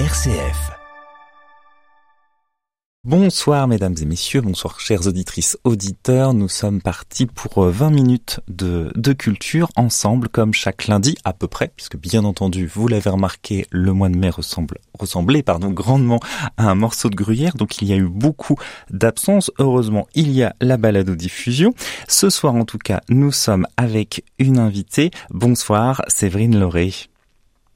RCF. Bonsoir mesdames et messieurs, bonsoir chères auditrices, auditeurs. Nous sommes partis pour 20 euh, minutes de, culture ensemble comme chaque lundi à peu près, puisque bien entendu, vous l'avez remarqué, le mois de mai ressemble, ressemblait pardon, grandement à un morceau de gruyère, donc il y a eu beaucoup d'absences. Heureusement, il y a la balade aux diffusions. Ce soir en tout cas, nous sommes avec une invitée. Bonsoir Séverine Lauré.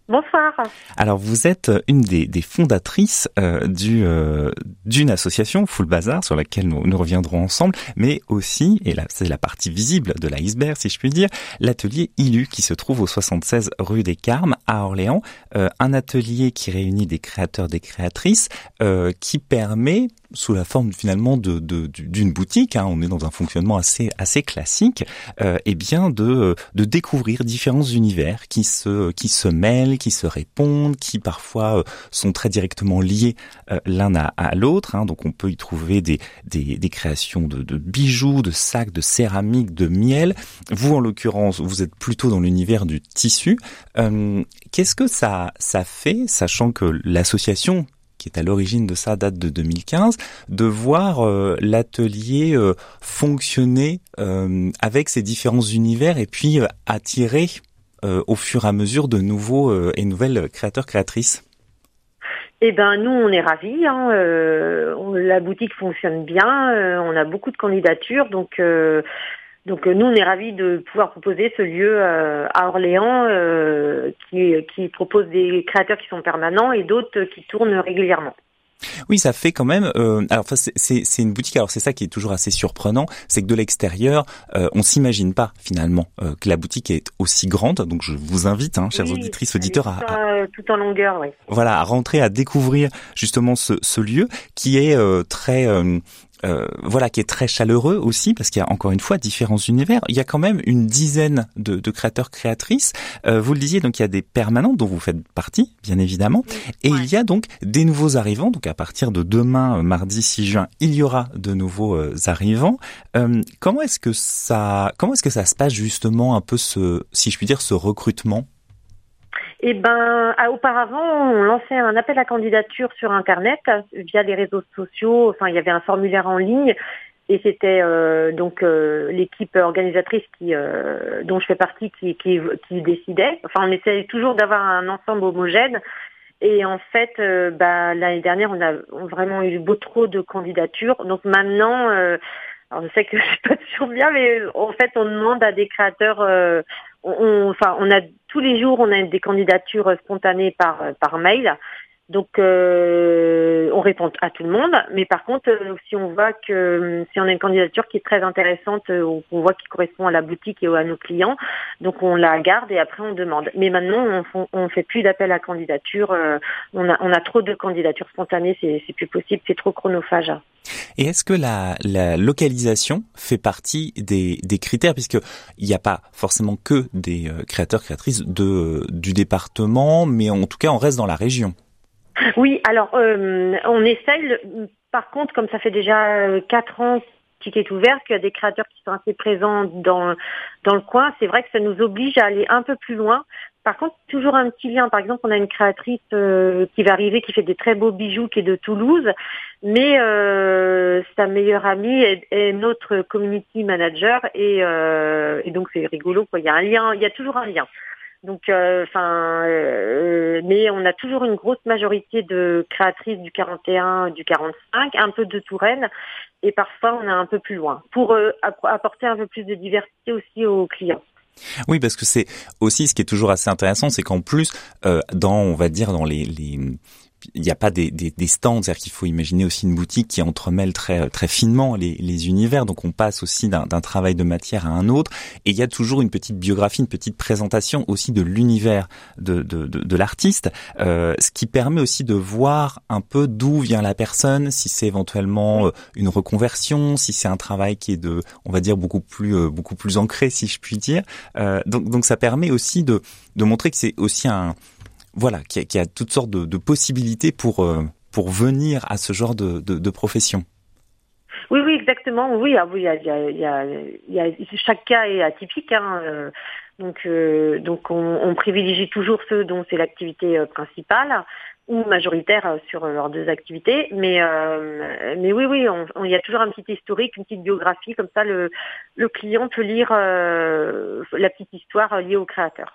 Bonsoir. Alors vous êtes une des, fondatrices euh, du euh, d'une association Full Bazar sur laquelle nous, nous reviendrons ensemble, mais aussi et là c'est la partie visible de l'iceberg si je puis dire, l'atelier ILU qui se trouve au 76 rue des Carmes à Orléans, euh, un atelier qui réunit des créateurs des créatrices qui permet sous la forme finalement de d'une boutique, hein, on est dans un fonctionnement assez assez classique, euh, et bien de de découvrir différents univers qui se qui se mêlent, qui se répondent, qui parfois euh, sont très directement liés euh, l'un à, l'autre. Hein, donc on peut y trouver des des, des créations de, de, bijoux, de sacs, de céramique, de miel. Vous en l'occurrence, vous êtes plutôt dans l'univers du tissu. Euh, Qu'est-ce que ça ça fait, sachant que l'association qui est à l'origine de ça date de 2015, de voir euh, l'atelier euh, fonctionner euh, avec ces différents univers et puis attirer au fur et à mesure de nouveaux et nouvelles créateurs créatrices. Eh ben nous on est ravis. Hein, la boutique fonctionne bien. on a beaucoup de candidatures, donc donc euh, nous, on est ravis de pouvoir proposer ce lieu euh, à Orléans euh, qui, qui propose des créateurs qui sont permanents et d'autres qui tournent régulièrement. Oui, ça fait quand même. Euh, alors, c'est une boutique. Alors, c'est ça qui est toujours assez surprenant, c'est que de l'extérieur, euh, on s'imagine pas finalement que la boutique est aussi grande. Donc, je vous invite, hein, chers auditrices, auditeurs, à, tout en longueur, oui. Voilà, à rentrer, à découvrir justement ce, ce lieu qui est très euh, voilà, qui est très chaleureux aussi, parce qu'il y a encore une fois différents univers. Il y a quand même une dizaine de, de créateurs créatrices. Euh, vous le disiez, donc il y a des permanents dont vous faites partie, bien évidemment, et il y a donc des nouveaux arrivants. Donc à partir de demain, euh, mardi 6 juin, il y aura de nouveaux euh, arrivants. comment est-ce que ça, comment est-ce que ça se passe justement un peu ce, si je puis dire, ce recrutement? Eh ben, ah, auparavant, on lançait un appel à candidature sur Internet via les réseaux sociaux. Enfin, il y avait un formulaire en ligne et c'était euh, donc euh, l'équipe organisatrice qui, euh, dont je fais partie qui, décidait. Enfin, on essayait toujours d'avoir un ensemble homogène. Et en fait, bah, l'année dernière, on a vraiment eu beau trop de candidatures. Donc maintenant, alors je sais que je suis pas toujours bien, mais en fait, on demande à des créateurs on, enfin, on a tous les jours, on a des candidatures spontanées par par mail. Donc, euh, on répond à tout le monde, mais par contre, euh, si on voit que si on a une candidature qui est très intéressante, euh, on voit qui correspond à la boutique et à nos clients, donc on la garde et après on demande. Mais maintenant, on, on fait plus d'appel à candidature. on a on a trop de candidatures spontanées, c'est plus possible, c'est trop chronophage. Et est-ce que la, localisation fait partie des, critères, puisque il n'y a pas forcément que des créateurs créatrices de du département, mais en tout cas, on reste dans la région. Oui, alors euh, on essaye. Par contre, comme ça fait déjà euh, quatre ans qu'il est ouvert, qu'il y a des créateurs qui sont assez présents dans dans le coin, c'est vrai que ça nous oblige à aller un peu plus loin. Par contre, toujours un petit lien. Par exemple, on a une créatrice euh, qui va arriver, qui fait des très beaux bijoux, qui est de Toulouse, mais sa meilleure amie est, notre community manager, et, et donc c'est rigolo. Quoi. Il y a un lien, il y a toujours un lien. Donc, euh, enfin, euh, mais on a toujours une grosse majorité de créatrices du 41, du 45, un peu de Touraine, et parfois on est un peu plus loin pour euh, apporter un peu plus de diversité aussi aux clients. Oui, parce que c'est aussi ce qui est toujours assez intéressant, c'est qu'en plus, dans, on va dire, dans les, les il n'y a pas des, des, des stands, c'est-à-dire qu'il faut imaginer aussi une boutique qui entremêle très très finement les, les univers. Donc on passe aussi d'un travail de matière à un autre, et il y a toujours une petite biographie, une petite présentation aussi de l'univers de, de, de, de l'artiste, euh, ce qui permet aussi de voir un peu d'où vient la personne, si c'est éventuellement euh, une reconversion, si c'est un travail qui est de, on va dire beaucoup plus euh, beaucoup plus ancré, si je puis dire. Euh, donc donc ça permet aussi de de montrer que c'est aussi un voilà, qui a, a, toutes sortes de, possibilités pour euh, pour venir à ce genre de, de, profession. Oui, oui, exactement. Oui, ah, oui, chaque cas est atypique. Hein, euh, donc, euh, donc on, privilégie toujours ceux dont c'est l'activité principale. ou majoritaire sur leurs deux activités. Mais, oui, oui, il y a toujours un petit historique, une petite biographie, comme ça le client peut lire la petite histoire liée au créateur.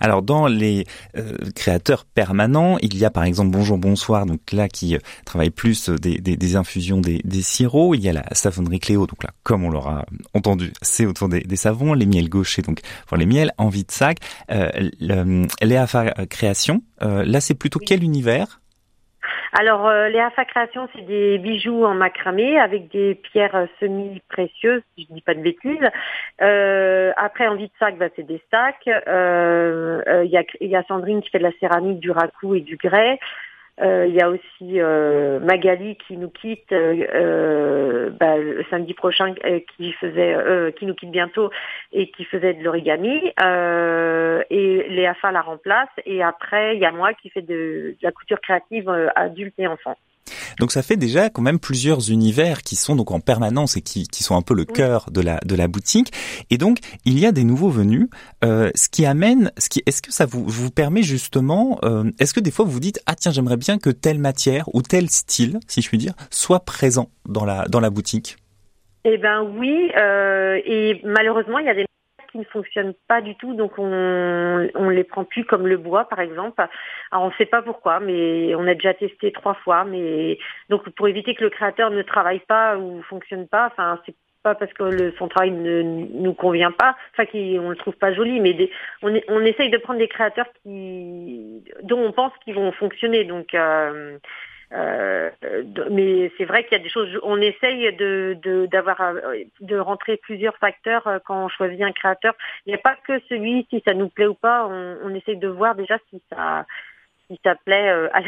Alors dans les euh, créateurs permanents, il y a par exemple Bonjour Bonsoir, donc là qui euh, travaille plus des, des, infusions des, des, sirops. Il y a la savonnerie Cléo, donc là comme on l'aura entendu, c'est autour des, savons. Les miels gauchers, donc pour les miels en de sac. Euh, Léa Création, euh, là c'est plutôt quel univers? Alors, euh, les AFA Création, c'est des bijoux en macramé avec des pierres euh, semi-précieuses, je dis pas de bêtises. Euh, après, en vide sac, bah, c'est des sacs. Il euh, y, a, y, a, Sandrine qui fait de la céramique, du racou et du grès. Euh, il y a aussi euh, Magali qui nous quitte euh, bah, le samedi prochain, qui faisait, qui nous quitte bientôt et qui faisait de l'origami. et Léa Fa la remplace. Et après, il y a moi qui fais de la couture créative adulte et enfant. Donc ça fait déjà quand même plusieurs univers qui sont donc en permanence et qui, qui sont un peu le cœur de la de la boutique. Et donc il y a des nouveaux venus, euh, ce qui amène, ce qui est-ce que ça vous vous permet justement, euh, est-ce que des fois vous vous dites ah tiens j'aimerais bien que telle matière ou tel style, si je puis dire, soit présent dans la dans la boutique? Eh ben oui, euh, et malheureusement il y a des qui ne fonctionnent pas du tout, donc on on les prend plus comme le bois par exemple. Alors on ne sait pas pourquoi, mais on a déjà testé trois fois, mais donc pour éviter que le créateur ne travaille pas ou fonctionne pas, enfin c'est pas parce que le, son travail ne nous convient pas, enfin qu'on le trouve pas joli, mais des, on, on essaye de prendre des créateurs qui dont on pense qu'ils vont fonctionner, donc. Euh, euh, mais c'est vrai qu'il y a des choses. On essaye de d'avoir euh, de, rentrer plusieurs facteurs euh, quand on choisit un créateur. Il n'y a pas que celui si ça nous plaît ou pas. On, on essaye de voir déjà si ça qui s'appelait euh, à la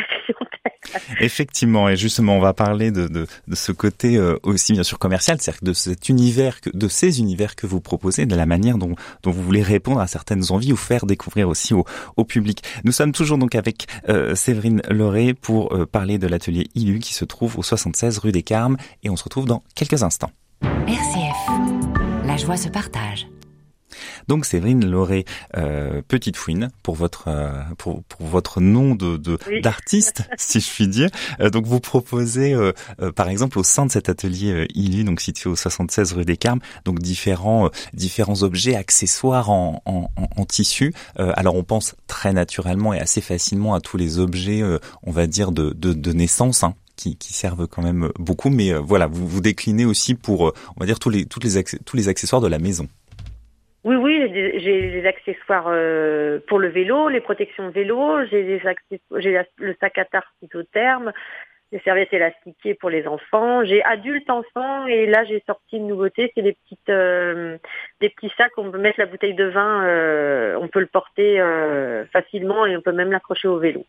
Effectivement, et justement, on va parler de, de, de ce côté euh, aussi bien sûr commercial, c'est-à-dire de cet univers, que, de ces univers que vous proposez, de la manière dont, dont vous voulez répondre à certaines envies ou faire découvrir aussi au, au public. Nous sommes toujours donc avec euh, Séverine Loré pour euh, parler de l'atelier ILU qui se trouve au 76 rue des Carmes, et on se retrouve dans quelques instants. RCF, la joie se partage. Donc Séverine Lauré, euh, petite fouine pour votre euh, pour, pour, votre nom de d'artiste, si je puis dire. Euh, donc vous proposez euh, par exemple au sein de cet atelier ILU, donc situé au 76 rue des Carmes, donc différents différents objets accessoires en, en, en tissu. alors on pense très naturellement et assez facilement à tous les objets, on va dire de, de, de naissance, hein, qui, qui, servent quand même beaucoup. Mais voilà, vous vous déclinez aussi pour, on va dire tous les toutes les tous les accessoires de la maison. Oui, oui, j'ai les accessoires euh, pour le vélo, les protections vélo, j'ai le sac à tarte isotherme, les serviettes élastiquées pour les enfants. J'ai adulte enfant et là j'ai sorti une nouveauté, c'est des petites euh, des petits sacs on peut mettre la bouteille de vin, euh, on peut le porter euh, facilement et on peut même l'accrocher au vélo.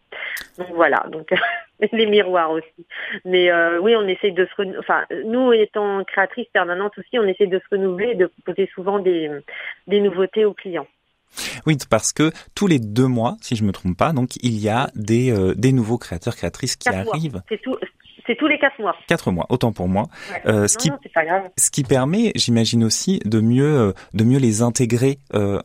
Donc voilà, donc les miroirs aussi. Mais oui, on essaye de se enfin nous étant créatrices permanentes aussi, on essaie de se renouveler et de proposer souvent des des nouveautés aux clients. Oui, parce que tous les deux mois, si je me trompe pas, donc il y a des, euh, des nouveaux créateurs créatrices qui arrivent. C'est tout. Tous les quatre mois. Quatre mois, autant pour moi. Euh, ce, qui, ce qui permet, j'imagine aussi, de mieux, euh, de mieux les intégrer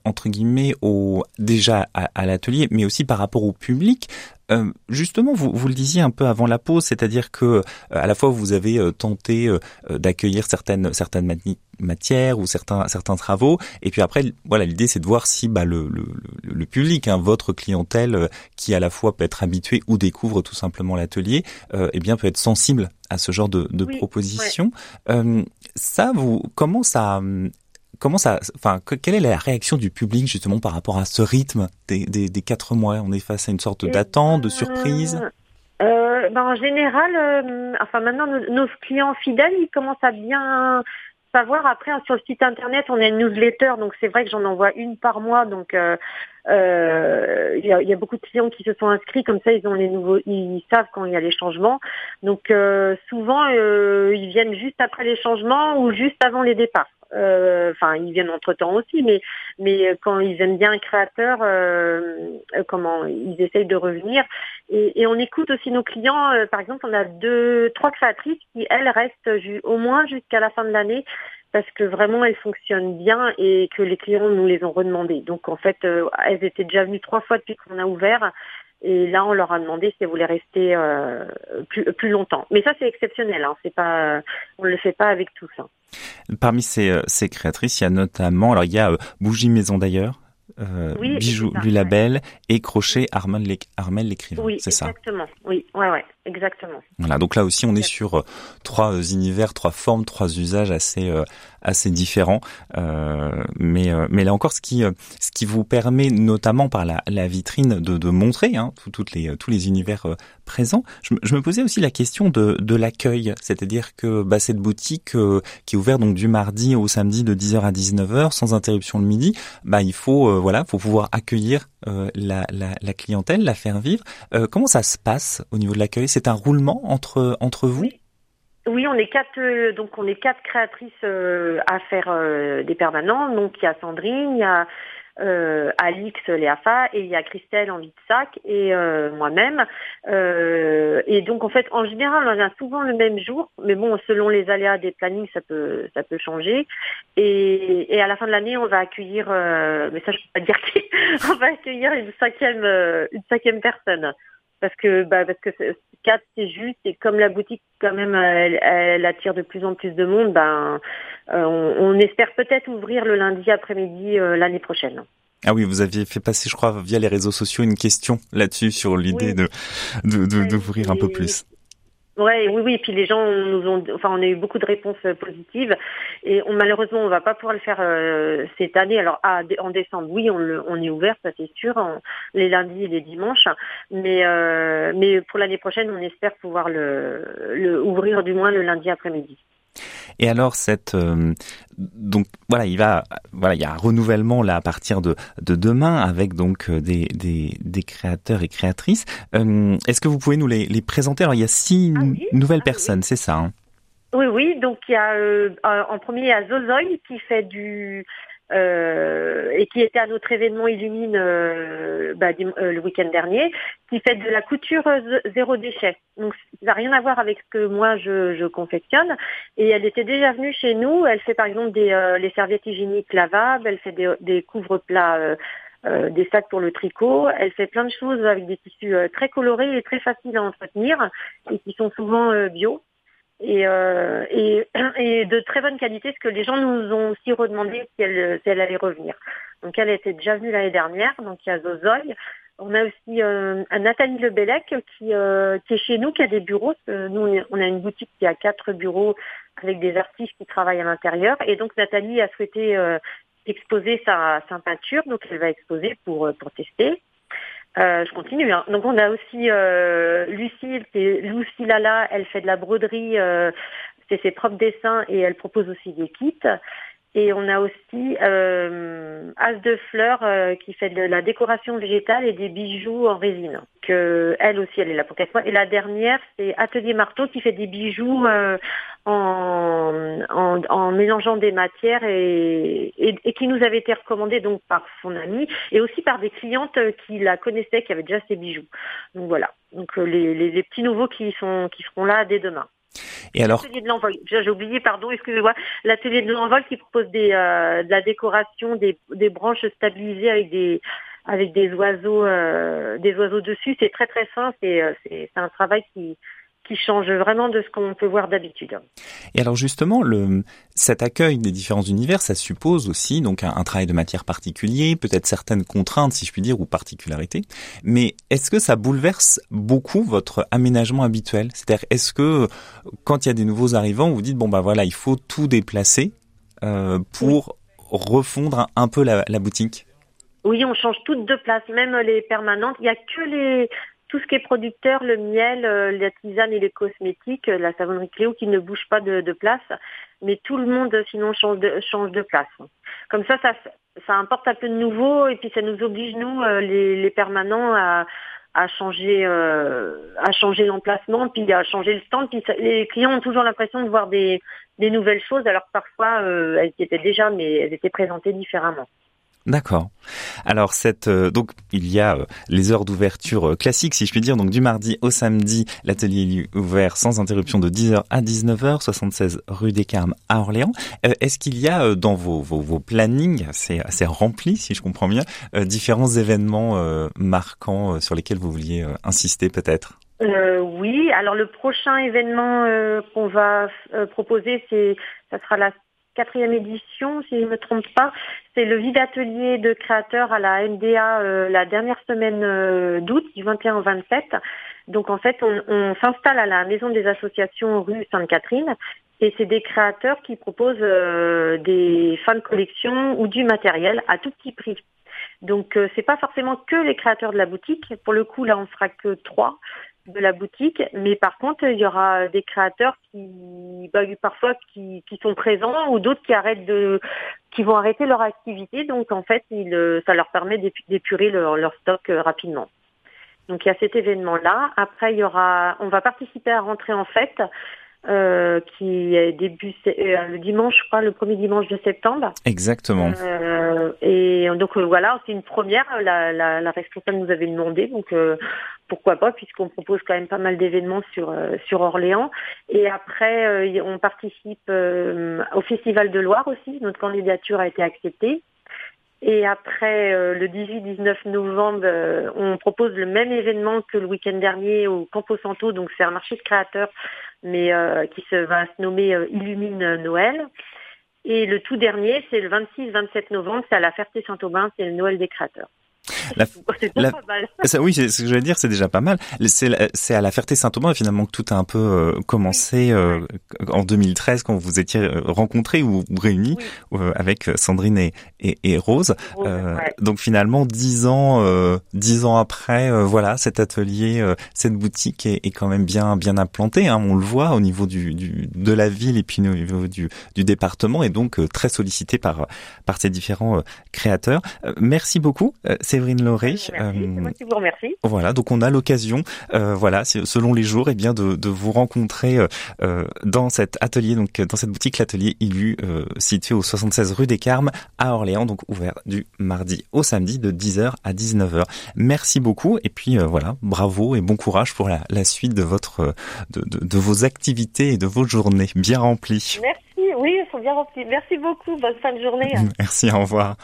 entre guillemets au déjà à, à l'atelier, mais aussi par rapport au public. Euh, justement, vous, vous le disiez un peu avant la pause, c'est-à-dire que euh, à la fois vous avez euh, tenté d'accueillir certaines certaines matières ou certains certains travaux, et puis après, voilà, l'idée c'est de voir si bah, le, le, le public, hein, votre clientèle, qui à la fois peut être habitué ou découvre tout simplement l'atelier, eh bien peut être sensible à ce genre de, de propositions. ça, vous, comment ça comment ça, enfin, quelle est la réaction du public justement par rapport à ce rythme des, quatre mois? On est face à une sorte d'attente, de surprise? Euh, ben, en général, euh, enfin maintenant nos, clients fidèles, ils commencent à bien savoir. Après sur le site internet, on a une newsletter, donc c'est vrai que j'en envoie une par mois, donc euh, il y, a, y, a, beaucoup de clients qui se sont inscrits comme ça, ils ont les nouveaux, ils savent quand il y a les changements. Donc souvent ils viennent juste après les changements ou juste avant les départs. Euh, enfin, ils viennent entre temps aussi, mais mais quand ils aiment bien un créateur, euh, comment ils essayent de revenir. Et, et, on écoute aussi nos clients. Euh, par exemple, on a deux, trois créatrices qui elles restent au moins jusqu'à la fin de l'année parce que vraiment elles fonctionnent bien et que les clients nous les ont redemandées. Donc en fait, elles étaient déjà venues trois fois depuis qu'on a ouvert Et là, on leur a demandé si elles voulaient rester plus, plus longtemps. Mais ça, c'est exceptionnel. Hein. C'est pas, on le fait pas avec tous. Hein. Parmi ces, ces créatrices, il y a notamment, alors il y a Bougie Maison d'ailleurs, euh, bijoux du label et crochet Armel l'écrivain. Oui, c'est ça? Exactement. Oui, ouais, ouais, exactement. Voilà, donc là aussi on est sur euh, trois euh, univers, trois formes, trois usages assez assez différents. mais mais là encore, ce qui ce qui vous permet notamment par la, la vitrine de, de montrer hein, toutes les tous les univers présents. Je, je, me posais aussi la question de de l'accueil, c'est-à-dire que bah, cette boutique qui est ouverte donc du mardi au samedi de 10h à 19h sans interruption le midi, bah il faut voilà, faut pouvoir accueillir euh, la, la, clientèle, la faire vivre. Euh, comment ça se passe au niveau de l'accueil? C'est un roulement entre entre vous? On est quatre, euh, donc on est quatre créatrices à faire des permanents. Donc il y a Sandrine, il y a euh, Alix Léafa et il y a Christelle en sac et euh, moi-même. Euh, et donc en fait, en général, on a souvent le même jour, mais bon, selon les aléas des plannings, ça peut ça peut changer. Et, et à la fin de l'année, on va accueillir, euh, mais ça je peux pas dire qui, on va accueillir une cinquième euh, une cinquième personne parce que bah parce que quatre c'est juste et comme la boutique quand même elle, elle, attire de plus en plus de monde ben euh, on, on, espère peut-être ouvrir le lundi après-midi euh, l'année prochaine. Ah oui, vous aviez fait passer, je crois, via les réseaux sociaux, une question là-dessus sur l'idée de d'ouvrir de, un peu plus. Ouais, oui, oui. Et puis les gens nous ont, enfin, on a eu beaucoup de réponses euh, positives. Et on, malheureusement, on va pas pouvoir le faire euh, cette année. Alors, ah, en décembre, oui, on, on est ouvert, ça c'est sûr, les lundis et les dimanches. Mais, euh, mais pour l'année prochaine, on espère pouvoir le, le ouvrir du moins le lundi après-midi. Et alors cette euh, donc voilà, il va voilà, il y a un renouvellement là à partir de de demain avec donc euh, des des, des créateurs et créatrices. Euh, est-ce que vous pouvez nous les, les présenter? Alors il y a six ah nouvelles ah personnes, c'est ça hein? Oui oui, donc il y a en premier il y a Zozoy qui fait du euh, et qui était à notre événement Illumine euh, bah, euh, le week-end dernier, qui fait de la couture zéro déchet. Donc ça n'a rien à voir avec ce que moi je, je, confectionne. Et elle était déjà venue chez nous. Elle fait par exemple des les serviettes hygiéniques lavables, elle fait des, des couvre-plats. des sacs pour le tricot. Elle fait plein de choses avec des tissus très colorés et très faciles à entretenir et qui sont souvent bio et, euh, et, et, de très bonne qualité, parce que les gens nous ont aussi redemandé si elle, si elle allait revenir. Donc elle était déjà venue l'année dernière, donc il y a Zozoy. On a aussi euh, Nathalie Lebellec qui, euh, qui est chez nous, qui a des bureaux. Nous, on a une boutique qui a quatre bureaux avec des artistes qui travaillent à l'intérieur. Et donc Nathalie a souhaité euh, exposer sa, sa peinture, donc elle va exposer pour, pour tester. Euh, je continue. Hein. Donc on a aussi euh, Lucille, c'est Lucie Lala, elle fait de la broderie, euh, c'est ses propres dessins et elle propose aussi des kits. Et on a aussi euh, As de Fleurs euh, qui fait de la décoration végétale et des bijoux en résine. Que elle aussi, elle est là pour quatre mois. Et la dernière, c'est Atelier Marteau qui fait des bijoux euh, en, en, en, mélangeant des matières et, et, et, qui nous avait été recommandé donc par son amie et aussi par des clientes qui la connaissaient, qui avaient déjà ses bijoux. Donc voilà. Donc les, les, les petits nouveaux qui sont qui seront là dès demain. Et alors L'atelier de l'envol. J'ai oublié, pardon, excusez-moi. L'atelier de l'envol qui propose des, euh, de la décoration, des, des branches stabilisées avec des avec des oiseaux, euh, des oiseaux dessus. C'est très très fin. C'est euh, c'est un travail qui qui change vraiment de ce qu'on peut voir d'habitude. Et alors justement, le, cet accueil des différents univers, ça suppose aussi donc un, travail de matière particulier, peut-être certaines contraintes, si je puis dire, ou particularités. Mais est-ce que ça bouleverse beaucoup votre aménagement habituel? C'est-à-dire, est-ce que quand il y a des nouveaux arrivants, vous dites bon bah voilà, il faut tout déplacer euh, pour refondre un, peu la, la boutique? Oui, on change toutes de place, même les permanentes. Il n'y a que les, tout ce qui est producteur, le miel, euh, la tisane et les cosmétiques, euh, la savonnerie Cléo qui ne bouge pas de, place, mais tout le monde sinon change de, change de place. Comme ça, ça, ça importe un peu de nouveau et puis ça nous oblige nous, euh, les, les permanents, à, à changer, à changer l'emplacement, puis à changer le stand. Puis les clients ont toujours l'impression de voir des, des nouvelles choses, alors que parfois elles étaient déjà, mais elles étaient présentées différemment. D'accord. Alors cette euh, donc il y a euh, les heures d'ouverture euh, classiques si je puis dire donc du mardi au samedi l'atelier est ouvert sans interruption de 10h à 19h 76 rue des Carmes à Orléans. Est-ce qu'il y a dans vos vos, vos plannings c'est assez rempli si je comprends bien différents événements marquants sur lesquels vous vouliez insister peut-être? Oui, alors le prochain événement qu'on va proposer, c'est ça sera la quatrième édition, si je ne me trompe pas. C'est le vide atelier de créateurs à la MDA euh, la dernière semaine euh, d'août, du 21 au 27. Donc en fait, on, s'installe à la Maison des associations rue Sainte-Catherine et c'est des créateurs qui proposent euh, des fins de collection ou du matériel à tout petit prix. Donc c'est pas forcément que les créateurs de la boutique. Pour le coup, là, on sera que trois de la boutique, mais par contre, il y aura des créateurs qui, bah, parfois, qui, sont présents ou d'autres qui arrêtent de, qui vont arrêter leur activité. Donc, en fait, il, ça leur permet d'épurer leur, leur, stock euh, rapidement. Donc, il y a cet événement-là. Après, il y aura, on va participer à rentrer en fête euh, qui est début euh, le dimanche, je crois, le premier dimanche de septembre. Exactement. Euh, et donc voilà, c'est une première. La, la, la, responsable nous avait demandé, donc pourquoi pas, puisqu'on propose quand même pas mal d'événements sur sur Orléans. Et après, on participe au Festival de Loire aussi. Notre candidature a été acceptée. Et après le 18-19 novembre, on propose le même événement que le week-end dernier au Campo Santo, donc c'est un marché de créateurs mais euh, qui se, va se nommer euh, Illumine Noël. Et le tout dernier, c'est le 26-27 novembre, c'est à la Ferté-Saint-Aubin, c'est le Noël des créateurs. La, pas mal. Ça, oui, c'est ce que je vais dire, c'est déjà pas mal. C'est à la Ferté-Saint-Aubin finalement que tout a un peu euh, commencé euh, en 2013 quand vous étiez euh, rencontrés ou réunis avec Sandrine et, et, et Rose. Donc finalement, dix ans, dix ans après, voilà, cet atelier, cette boutique est, est, quand même bien bien implantée. Hein, on le voit au niveau du, du, de la ville et puis au niveau du, du département et donc très sollicité par par ces différents créateurs. merci beaucoup. Séverine Lauré. Euh, moi qui vous remercie. Voilà, donc on a l'occasion, euh, voilà, selon les jours, et eh bien de, de vous rencontrer euh, dans cet atelier, donc dans cette boutique, l'atelier Illu, situé au 76 rue des Carmes à Orléans, donc ouvert du mardi au samedi de 10h à 19h. Merci beaucoup, et puis voilà, bravo et bon courage pour la, la suite de votre de, de, de, vos activités et de vos journées bien remplies. Merci. Oui, ils sont bien remplis. Merci beaucoup. Bonne fin de journée. Merci, au revoir.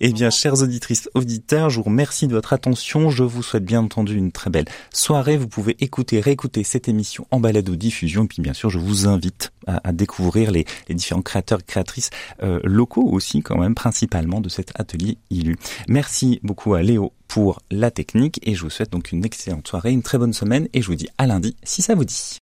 Eh bien, chères auditrices, auditeurs, je vous remercie de votre attention. Je vous souhaite bien entendu une très belle soirée. Vous pouvez écouter, réécouter cette émission en balade aux diffusion. Et puis, bien sûr, je vous invite à, découvrir les, différents créateurs et créatrices euh, locaux aussi, quand même, principalement de cet atelier ILU. Merci beaucoup à Léo pour la technique et je vous souhaite donc une excellente soirée, une très bonne semaine et je vous dis à lundi si ça vous dit.